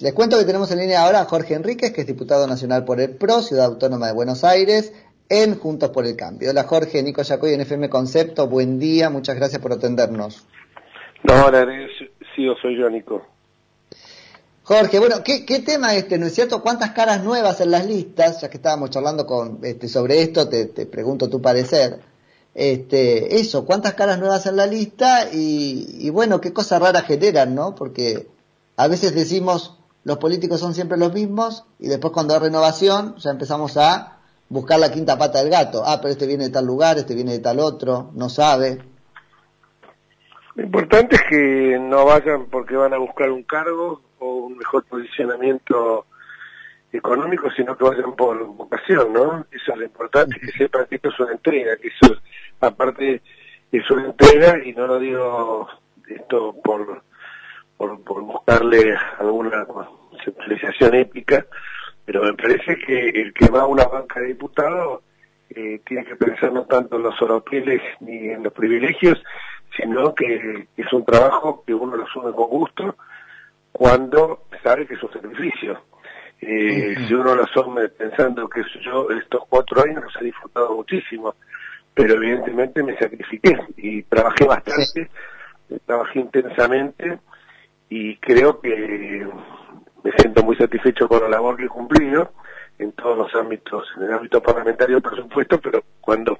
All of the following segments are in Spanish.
Les cuento que tenemos en línea ahora a Jorge Enríquez, que es diputado nacional por el PRO, Ciudad Autónoma de Buenos Aires, en Juntos por el Cambio. Hola Jorge, Nico Yacoy en FM Concepto, buen día, muchas gracias por atendernos. No, hola, sí, yo soy yo, Nico. Jorge, bueno, ¿qué, tema este, no es cierto? ¿Cuántas caras nuevas en las listas? Ya que estábamos charlando con, este, sobre esto, te, pregunto tu parecer. Este, eso, ¿cuántas caras nuevas en la lista? Y, y bueno, qué cosas raras generan, ¿no? Porque a veces decimos, los políticos son siempre los mismos y después cuando hay renovación ya empezamos a buscar la quinta pata del gato. Ah, pero este viene de tal lugar, este viene de tal otro, no sabe. Lo importante es que no vayan porque van a buscar un cargo o un mejor posicionamiento económico, sino que vayan por vocación, ¿no? Eso es lo importante, que sepan que esto es una entrega, que eso aparte es una entrega y no lo digo esto por por, por buscarle alguna centralización épica, pero me parece que el que va a una banca de diputados eh, tiene que pensar no tanto en los oropeles ni en los privilegios, sino que es un trabajo que uno lo asume con gusto cuando sabe que es un sacrificio. Eh, Si uno lo asume pensando que yo estos cuatro años los he disfrutado muchísimo, pero evidentemente me sacrifiqué y trabajé bastante, trabajé intensamente y creo que me siento muy satisfecho con la labor que he cumplido en todos los ámbitos, en el ámbito parlamentario por supuesto, pero cuando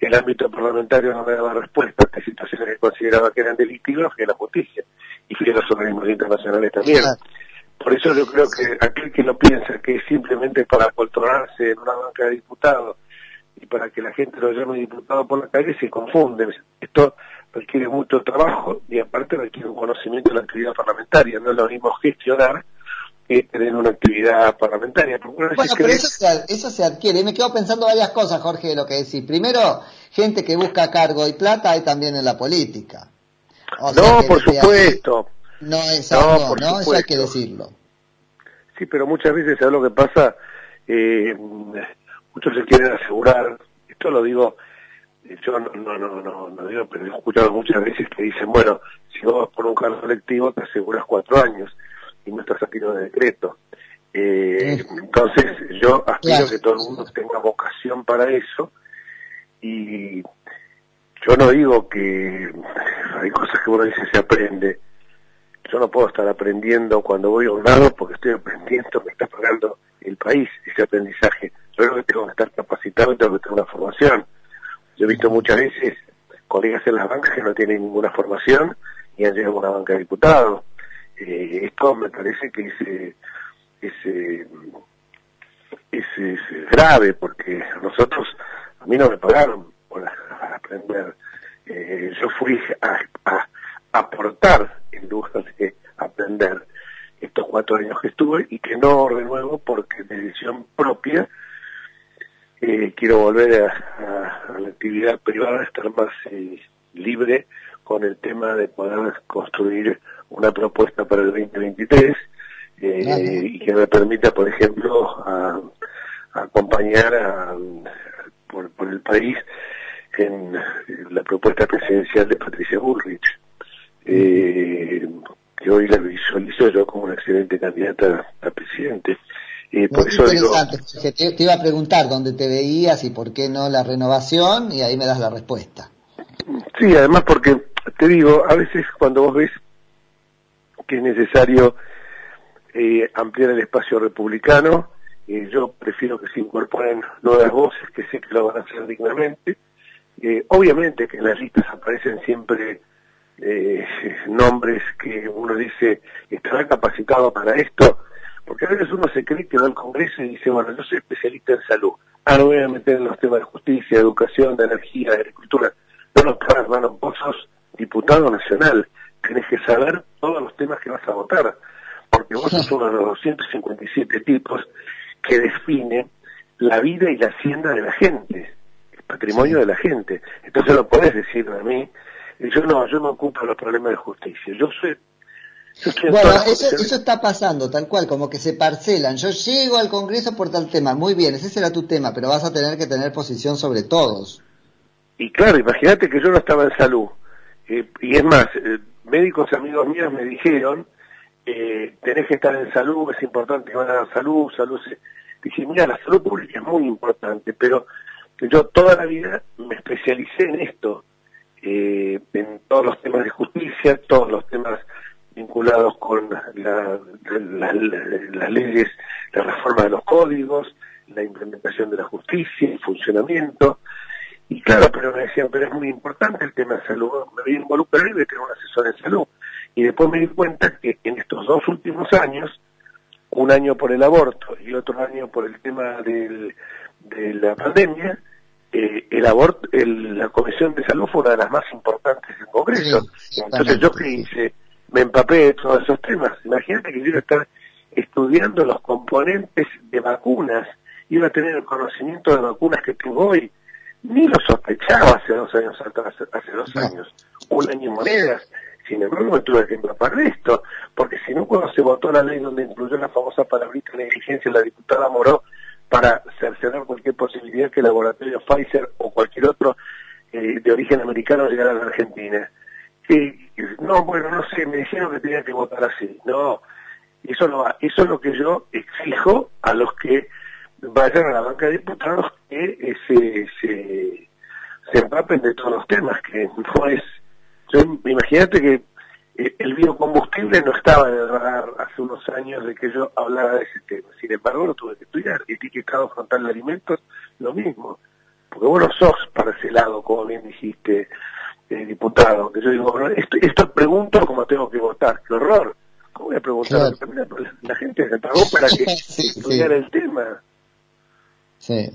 el ámbito parlamentario no me daba respuesta a situaciones que consideraba que eran delictivas, fui a la justicia y fui a los organismos internacionales también. Por eso yo creo que aquel que lo piensa que es simplemente para controlarse en una banca de diputados y para que la gente lo llame diputado por la calle se confunde. Esto requiere mucho trabajo y aparte requiere un conocimiento de la actividad parlamentaria. No es lo mismo gestionar que tener una actividad parlamentaria. Bueno, pero eso, se, eso se adquiere. Y me quedo pensando varias cosas, Jorge, de lo que decís. Primero, gente que busca cargo y plata hay también en la política. no, por supuesto. no es algo, ¿no? Eso hay que decirlo. Sí, pero muchas veces, ¿sabes lo que pasa? Eh, muchos se quieren asegurar, esto lo digo yo no, no, no, no, digo, pero he escuchado muchas veces que dicen, bueno, si vos por un cargo colectivo te aseguras cuatro años y no estás aquí de decreto. Eh, entonces yo aspiro que todo el mundo tenga vocación para eso y yo no digo que hay cosas que uno dice se aprende. Yo no puedo estar aprendiendo cuando voy a un lado porque estoy aprendiendo, me está pagando el país ese aprendizaje. Yo creo que tengo que estar capacitado y tengo que tener una formación yo he visto muchas veces colegas en las bancas que no tienen ninguna formación y han llegado a una banca de diputados. Eh, esto me parece que es, eh, eh, es, grave porque nosotros, a mí no me pagaron por aprender. yo fui a, aportar en lugar de aprender estos cuatro años que estuve y que no de nuevo porque decisión propia quiero volver a, actividad privada, estar más eh, libre con el tema de poder construir una propuesta para el 2023 eh, y que me permita, por ejemplo, a, acompañar por, el país en la propuesta presidencial de Patricia Bullrich, que hoy la visualizo yo como una excelente candidata a presidente. Eh, por eso te, iba a preguntar dónde te veías y por qué no la renovación y ahí me das la respuesta. Sí, además porque te digo, a veces cuando vos ves que es necesario eh, ampliar el espacio republicano, eh, yo prefiero que se incorporen nuevas voces que sé que lo van a hacer dignamente. Eh, obviamente que en las listas aparecen siempre nombres que uno dice, ¿estará capacitado para esto? Porque a veces uno se cree que va al Congreso y dice, bueno, yo soy especialista en salud. Ahora voy a meter en los temas de justicia, educación, de energía, de agricultura. No, no, hermano, vos sos diputado nacional. Tenés que saber todos los temas que vas a votar. Porque vos sos uno de los 257 tipos que define la vida y la hacienda de la gente, el patrimonio de la gente. Entonces lo podés decir a mí. Yo no, yo no ocupo los problemas de justicia. Yo soy bueno, eso, eso está pasando, tal cual, como que se parcelan. Yo llego al Congreso por tal tema, muy bien, ese será tu tema, pero vas a tener que tener posición sobre todos. Y claro, imagínate que yo no estaba en salud. Eh, y es más, eh, médicos amigos míos me dijeron eh, tenés que estar en salud, es importante que van a dar salud, salud. Se... Dije, mira, la salud pública es muy importante, pero yo toda la vida me especialicé en esto, en todos los temas de justicia, todos los temas vinculados con la, las leyes, la reforma de los códigos, la implementación de la justicia, el funcionamiento. Y claro, pero me decían, pero es muy importante el tema de salud. Me voy a involucrar y voy a tener un asesor en salud. Y después me di cuenta que en estos dos últimos años, un año por el aborto y otro año por el tema del, de la pandemia, eh, el aborto, el, la Comisión de Salud fue una de las más importantes del Congreso. Entonces yo que hice, me empapé de todos esos temas. Imagínate que yo iba a estar estudiando los componentes de vacunas, iba a tener el conocimiento de vacunas que tengo hoy. Ni lo sospechaba hace dos años atrás, hace dos años, un año en monedas. Sin embargo, me tuve que empapar de esto, porque si no, cuando se votó la ley donde incluyó la famosa palabrita de negligencia, la diputada Moró, para cercenar cualquier posibilidad que el laboratorio Pfizer o cualquier otro eh, de origen americano llegara a la Argentina. Y, no, bueno, no sé, me dijeron que tenía que votar así. No, eso. Eso es lo que yo exijo a los que vayan a la banca de diputados que eh, se, se, se empapen de todos los temas, que no es... imagínate que eh, el biocombustible no estaba en el radar hace unos años de que yo hablara de ese tema. Sin embargo, lo tuve que estudiar. Etiquetado frontal de alimentos, lo mismo. Porque vos no sos para ese lado, como bien dijiste, eh, diputado. Que yo digo, esto, esto pregunto como tengo que votar. ¡Qué horror! ¿Cómo voy a preguntar? La gente se pagó para que estudiara el tema. Sí.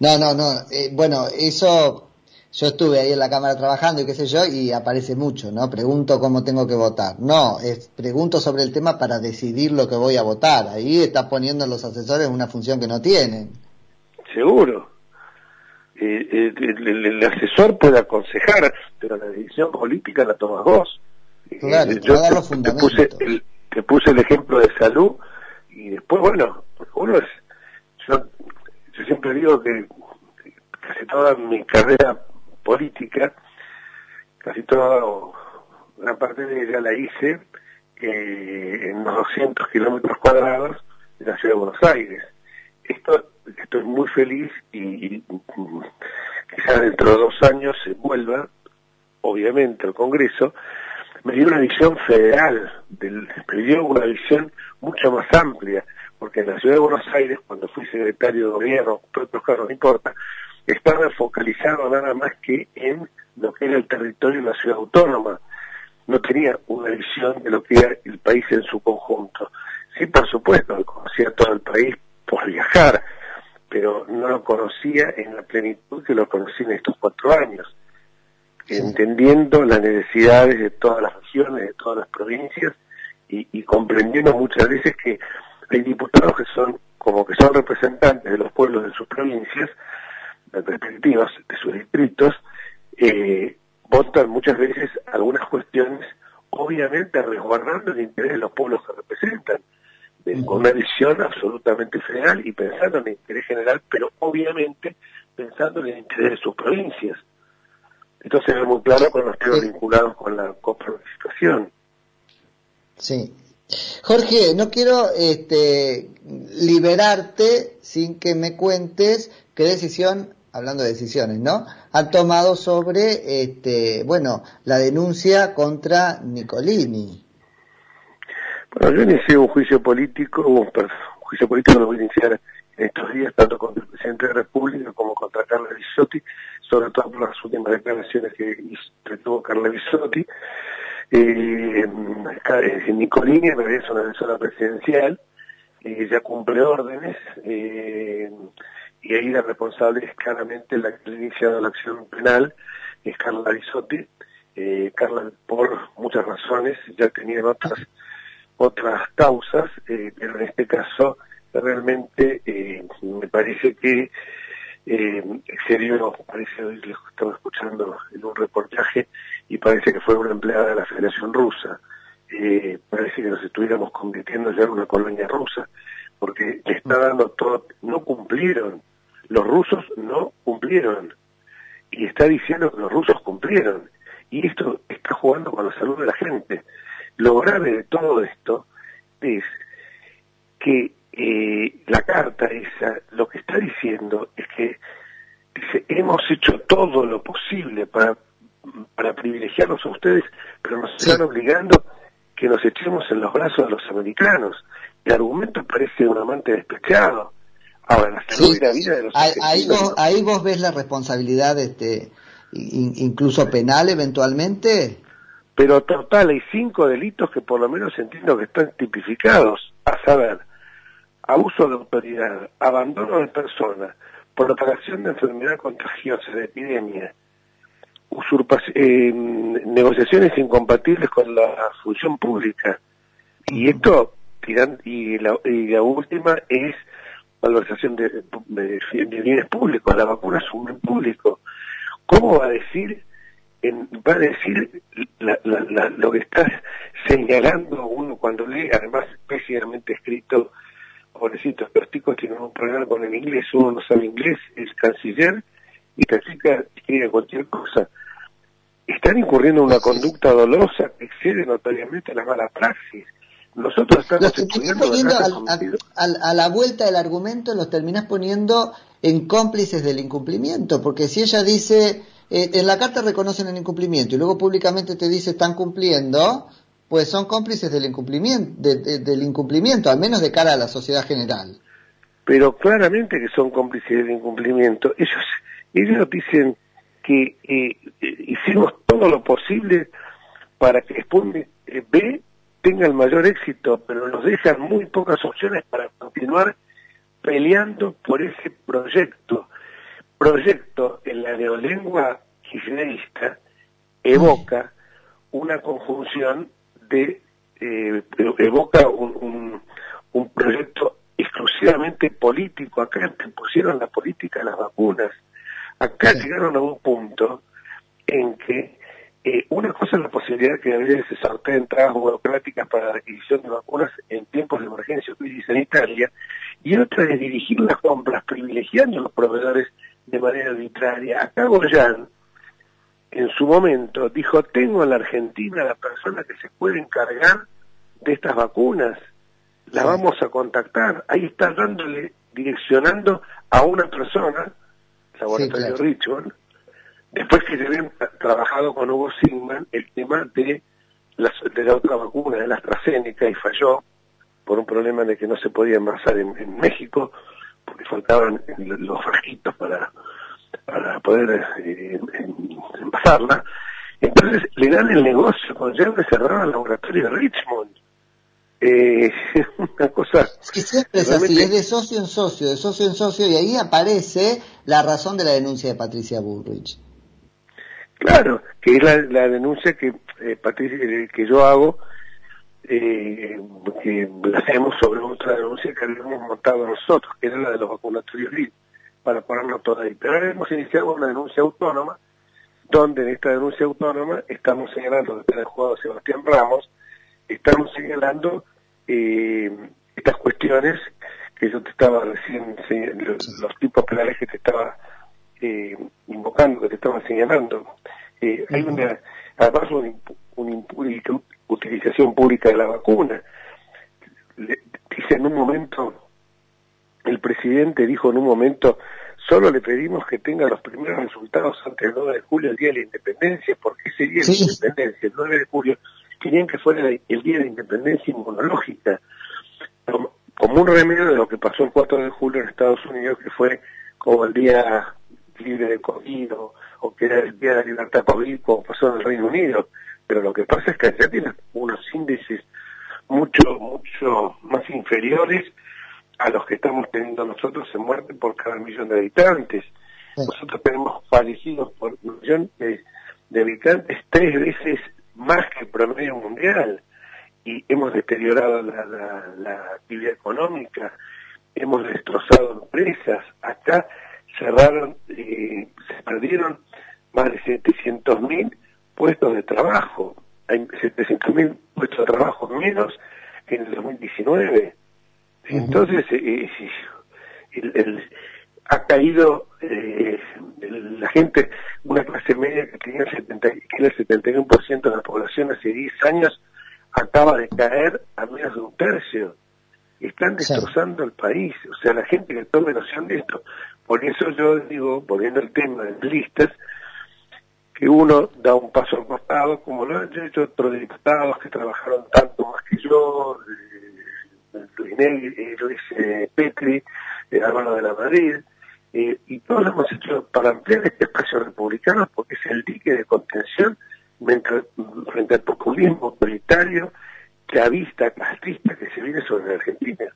No, no, no. Eh, bueno, eso yo estuve ahí en la Cámara trabajando y qué sé yo, y aparece mucho, ¿no? Pregunto cómo tengo que votar. No, es pregunto sobre el tema para decidir lo que voy a votar. Ahí está poniendo a los asesores una función que no tienen. Seguro. El, asesor puede aconsejar, pero la decisión política la tomas vos. Claro, yo te, puse el, te puse el ejemplo de salud y después, bueno, uno es, yo, yo siempre digo que casi toda mi carrera política, casi toda, una parte de ella la hice eh, en los 200 kilómetros cuadrados de la ciudad de Buenos Aires. Esto estoy muy feliz y, quizás dentro de dos años se vuelva, obviamente, al Congreso, me dio una visión federal, del, me dio una visión mucho más amplia, porque en la ciudad de Buenos Aires, cuando fui secretario de gobierno, otros cargos no importa, estaba focalizado nada más que en lo que era el territorio de la ciudad autónoma. No tenía una visión de lo que era el país en su conjunto. Sí, por supuesto, conocía todo el país por viajar, pero no lo conocía en la plenitud que lo conocí en estos cuatro años, entendiendo las necesidades de todas las regiones, de todas las provincias y, y comprendiendo muchas veces que hay diputados que son como que son representantes de los pueblos de sus provincias, respectivas de sus distritos, eh, votan muchas veces algunas cuestiones, obviamente resguardando el interés de los pueblos que representan, con una visión absolutamente federal y pensando en el interés general, pero obviamente pensando en el interés de sus provincias. Esto se ve muy claro con los temas vinculados con la coparticipación. Sí. Jorge, no quiero este, liberarte sin que me cuentes qué decisión hablando de decisiones, ¿no? Han tomado sobre, este, bueno, la denuncia contra Nicolini. Bueno, yo inicié un juicio político, un, juicio político lo voy a iniciar en estos días, tanto contra el presidente de la República como contra Carla Bisotti, sobre todo por las últimas declaraciones que tuvo Carla Bisotti. Eh, Nicolini es una persona presidencial, eh, ya cumple órdenes, eh, y ahí la responsable es claramente la que ha iniciado la acción penal, es Carla Bisotti. Eh, Carla, por muchas razones, ya tenía otras otras causas, eh, pero en este caso realmente eh, me parece que eh, serio, parece hoy lo estaba escuchando en un reportaje y parece que fue una empleada de la Federación Rusa. Eh, parece que nos estuviéramos convirtiendo ya en una colonia rusa, porque le está dando todo, no cumplieron los rusos no cumplieron. Y está diciendo que los rusos cumplieron. Y esto está jugando con la salud de la gente. Lo grave de todo esto es que eh, la carta esa lo que está diciendo es que dice, hemos hecho todo lo posible para, para privilegiarlos a ustedes, pero nos están obligando que nos echemos en los brazos de los americanos. El argumento parece un amante despechado. Ahora, la salud y la vida de los ahí, vos, ahí vos ves la responsabilidad, este, incluso penal eventualmente. Pero total, hay cinco delitos que por lo menos entiendo que están tipificados, a saber, abuso de autoridad, abandono de persona, propagación de enfermedad contagiosa, de epidemia, eh, negociaciones incompatibles con la función pública. Y esto, y la, y la última es valorización de, bienes públicos. La vacuna es un bien público. ¿Cómo va a decir, va a decir lo que está señalando uno cuando lee, además especialmente escrito pobrecitos, los chicos tienen un problema con el inglés, uno no sabe inglés, es canciller, y la chica escribe cualquier cosa. Están incurriendo en una conducta dolorosa que excede notoriamente la mala praxis. Nosotros estamos poniendo a, la vuelta del argumento, los terminás poniendo en cómplices del incumplimiento, porque si ella dice, eh, en la carta reconocen el incumplimiento y luego públicamente te dice están cumpliendo, pues son cómplices del incumplimiento, del incumplimiento, al menos de cara a la sociedad general. Pero claramente que son cómplices del incumplimiento. Ellos, ellos dicen que eh, eh, hicimos todo lo posible para que Sputnik eh, B tenga el mayor éxito, pero nos dejan muy pocas opciones para continuar peleando por ese proyecto. Proyecto en la neolengua kirchnerista evoca una conjunción de eh, evoca un, un, proyecto exclusivamente político. Acá te pusieron la política de las vacunas. Acá llegaron a un punto en que eh, una cosa es la posibilidad que a veces se sorteen trabas burocráticas para la adquisición de vacunas en tiempos de emergencia crisis sanitaria, y otra es dirigir las compras privilegiando a los proveedores de manera arbitraria. Acá Goyan en su momento dijo, tengo en la Argentina la persona que se puede encargar de estas vacunas, la vamos a contactar. Ahí está dándole, direccionando a una persona, Laboratorio Richmond, después que se habían trabajado con Hugo Sigman el tema de, de la otra vacuna, de la AstraZeneca, y falló por un problema de que no se podía envasar en, México, porque faltaban los frasquitos para para poder eh, envasarla. Entonces le dan el negocio con llave cerrada al laboratorio de Richmond. Eh, una cosa. Es que siempre es así, es de socio en socio, de socio en socio, y ahí aparece la razón de la denuncia de Patricia Bullrich. Claro, que es la, denuncia que eh, Patricia, eh, que yo hago, eh, que hacemos sobre otra denuncia que habíamos montado nosotros, que era la de los vacunatorios libres para ponerlo todo ahí. Pero ahora hemos iniciado una denuncia autónoma, donde en esta denuncia autónoma estamos señalando, desde el juzgado Sebastián Ramos, estamos señalando eh, estas cuestiones que yo te estaba recién, los, tipos penales que te estaba eh, invocando, que te estaba señalando. Eh, hay una, además una, utilización pública de la vacuna. dice en un momento el presidente dijo en un momento, solo le pedimos que tenga los primeros resultados antes del 9 de julio, el día de la independencia, porque ese día de la independencia, el 9 de julio, querían que fuera el día de la independencia inmunológica, como un remedio de lo que pasó el 4 de julio en Estados Unidos, que fue como el día libre de COVID o, que era el día de la libertad COVID, como pasó en el Reino Unido. Pero lo que pasa es que allá tienen unos índices mucho, mucho más inferiores a los que estamos teniendo nosotros en muerte por cada millón de habitantes. Nosotros tenemos fallecidos por millón de, habitantes tres veces más que el promedio mundial. Y hemos deteriorado la, actividad económica, hemos destrozado empresas, acá cerraron, eh, se perdieron más de 700.000 puestos de trabajo, hay 700.000 puestos de trabajo menos que en el 2019 entonces, eh, el, ha caído eh, la gente, una clase media que tenía el, 70, que era el 71% de la población hace 10 años, acaba de caer a menos de un tercio. Están destrozando el país. O sea, la gente que tome noción de esto. Por eso yo digo, poniendo el tema de listas, que uno da un paso al costado, como lo han hecho otros diputados que trabajaron tanto más que yo, eh, Luis, eh, Luis eh, Petri, Álvaro de la Madrid, y todos lo hemos hecho para ampliar este espacio republicano porque es el dique de contención frente al populismo autoritario, chavista, castrista que se viene sobre la Argentina.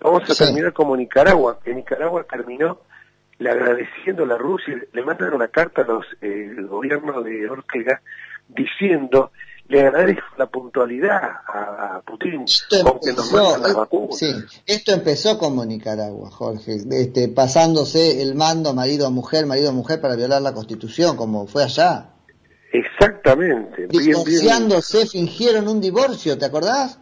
Vamos a terminar como Nicaragua, que Nicaragua terminó le agradeciendo a la Rusia, le mandan una carta a los eh, el gobierno de Ortega diciendo le agradezco la puntualidad a, Putin aunque nos mandan las vacunas. Sí, esto empezó como Nicaragua, Jorge, este, pasándose el mando marido a mujer, marido a mujer para violar la Constitución, como fue allá. Exactamente. Divorciándose, fingieron un divorcio, ¿te acordás?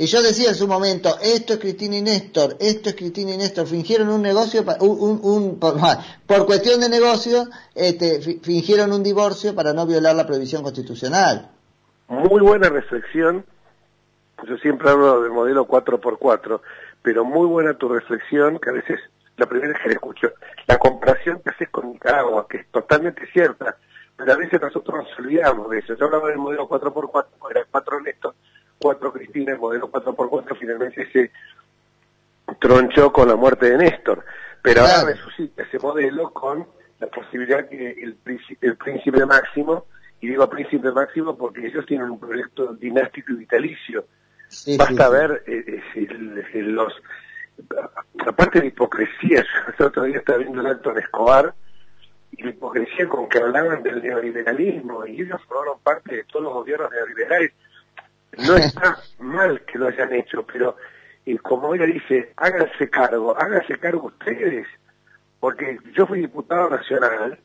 Y yo decía en su momento, esto es Cristina y Néstor, esto es Cristina y Néstor, fingieron un negocio, un, un, por, cuestión de negocio, este, fingieron un divorcio para no violar la prohibición constitucional. Muy buena reflexión, yo siempre hablo del modelo 4x4, pero muy buena tu reflexión, que a veces, la primera vez que la escucho, la comparación que haces con Nicaragua, que es totalmente cierta, pero a veces nosotros nos olvidamos de eso. Yo hablaba del modelo 4x4, era 4 Néstor, 4 Cristina, el modelo 4x4 finalmente se tronchó con la muerte de Néstor. Pero ahora resucita ese modelo con la posibilidad que el, el príncipe máximo, y digo príncipe máximo porque ellos tienen un proyecto dinástico y vitalicio. Basta ver eh, eh, los... Aparte de hipocresía, yo el otro día estaba viendo el alto en Escobar, y la hipocresía con que hablaban del neoliberalismo, y ellos formaron parte de todos los gobiernos neoliberales no está mal que lo hayan hecho, pero como ella dice, háganse cargo, háganse cargo ustedes, porque yo fui diputado nacional,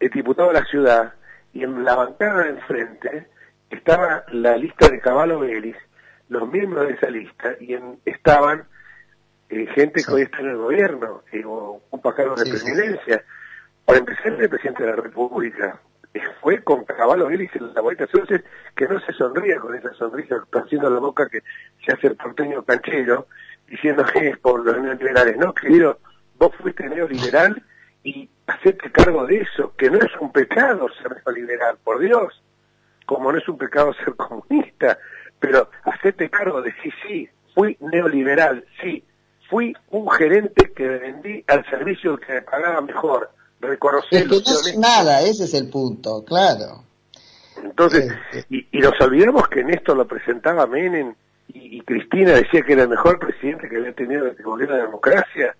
el diputado de la ciudad, y en la bancada de enfrente estaba la lista de Caballo Vélez, los miembros de esa lista, y estaban eh, gente que hoy está en el gobierno, eh, o ocupa cargos de presidencia. Para empezar, el presidente de la República, fue con Caballo Vélez en la vuelta. Entonces que no se sonría con esa sonrisa haciendo la boca que se hace el porteño canchero diciendo que es por los neoliberales no querido vos fuiste neoliberal y hacete cargo de eso que no es un pecado ser neoliberal por Dios. Como no es un pecado ser comunista pero hacete cargo de sí sí fui neoliberal sí fui un gerente que vendí al servicio que me pagaba mejor reconocer no es nada, ese es el punto, claro. Entonces, y, y, nos olvidamos que Néstor lo presentaba Menem y, Cristina decía que era el mejor presidente que había tenido el gobierno de la democracia.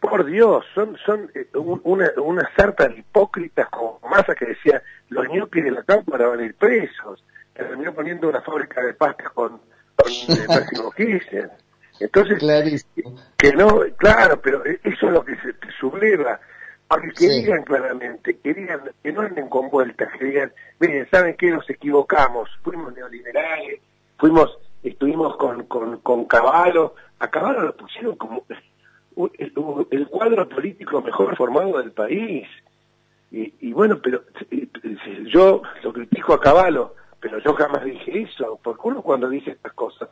Por Dios, son son eh, una, una sarta de hipócritas como Massa que decía los ñoquis de la cámara van a ir presos. Terminó poniendo una fábrica de pastas con, con eh, Entonces, que no, claro, pero eso es lo que se subleva porque que digan claramente, que digan, que no anden con vueltas, que digan, miren, ¿saben qué? Nos equivocamos, fuimos neoliberales, fuimos, estuvimos con, con, con Caballo, a Caballo lo pusieron como el, cuadro político mejor formado del país. Y, y bueno, pero yo lo critico a Caballo, pero yo jamás dije eso, porque uno cuando dice estas cosas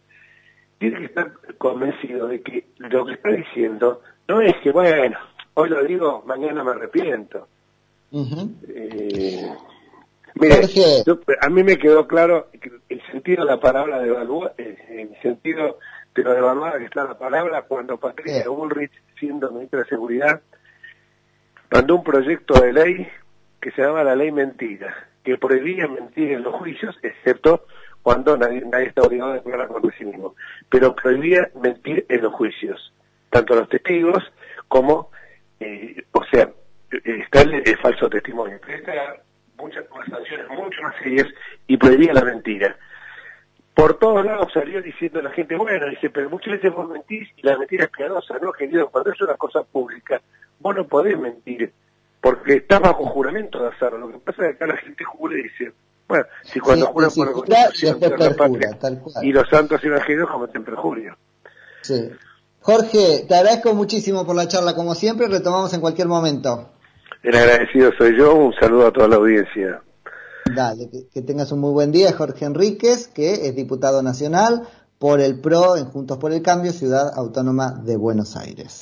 tiene que estar convencido de que lo que está diciendo no es que, bueno, hoy lo digo, mañana me arrepiento. eh, mire, a mí me quedó claro el sentido de la palabra de evaluar, el sentido de lo devaluada que está la palabra cuando Patricia Bullrich, siendo ministra de Seguridad, mandó un proyecto de ley que se llama la ley mentira, que prohibía mentir en los juicios, excepto cuando nadie, está obligado a declarar contra sí mismo, pero prohibía mentir en los juicios, tanto los testigos como eh, o sea, está el, falso testimonio, pero muchas sanciones mucho más serias y prohibía la mentira. Por todos lados salió diciendo la gente, bueno, dice, pero muchas veces vos mentís y la mentira es piadosa, ¿no, querido? Cuando es una cosa pública, vos no podés mentir, porque está bajo juramento de hacerlo. Lo que pasa es que acá la gente jura y dice, bueno, si cuando juran por la Constitución, y los santos evangelios cometen perjurio. Sí. Jorge, te agradezco muchísimo por la charla, como siempre, retomamos en cualquier momento. El agradecido soy yo, un saludo a toda la audiencia. Dale, que, tengas un muy buen día, Jorge Enríquez, que es diputado nacional por el PRO en Juntos por el Cambio, Ciudad Autónoma de Buenos Aires.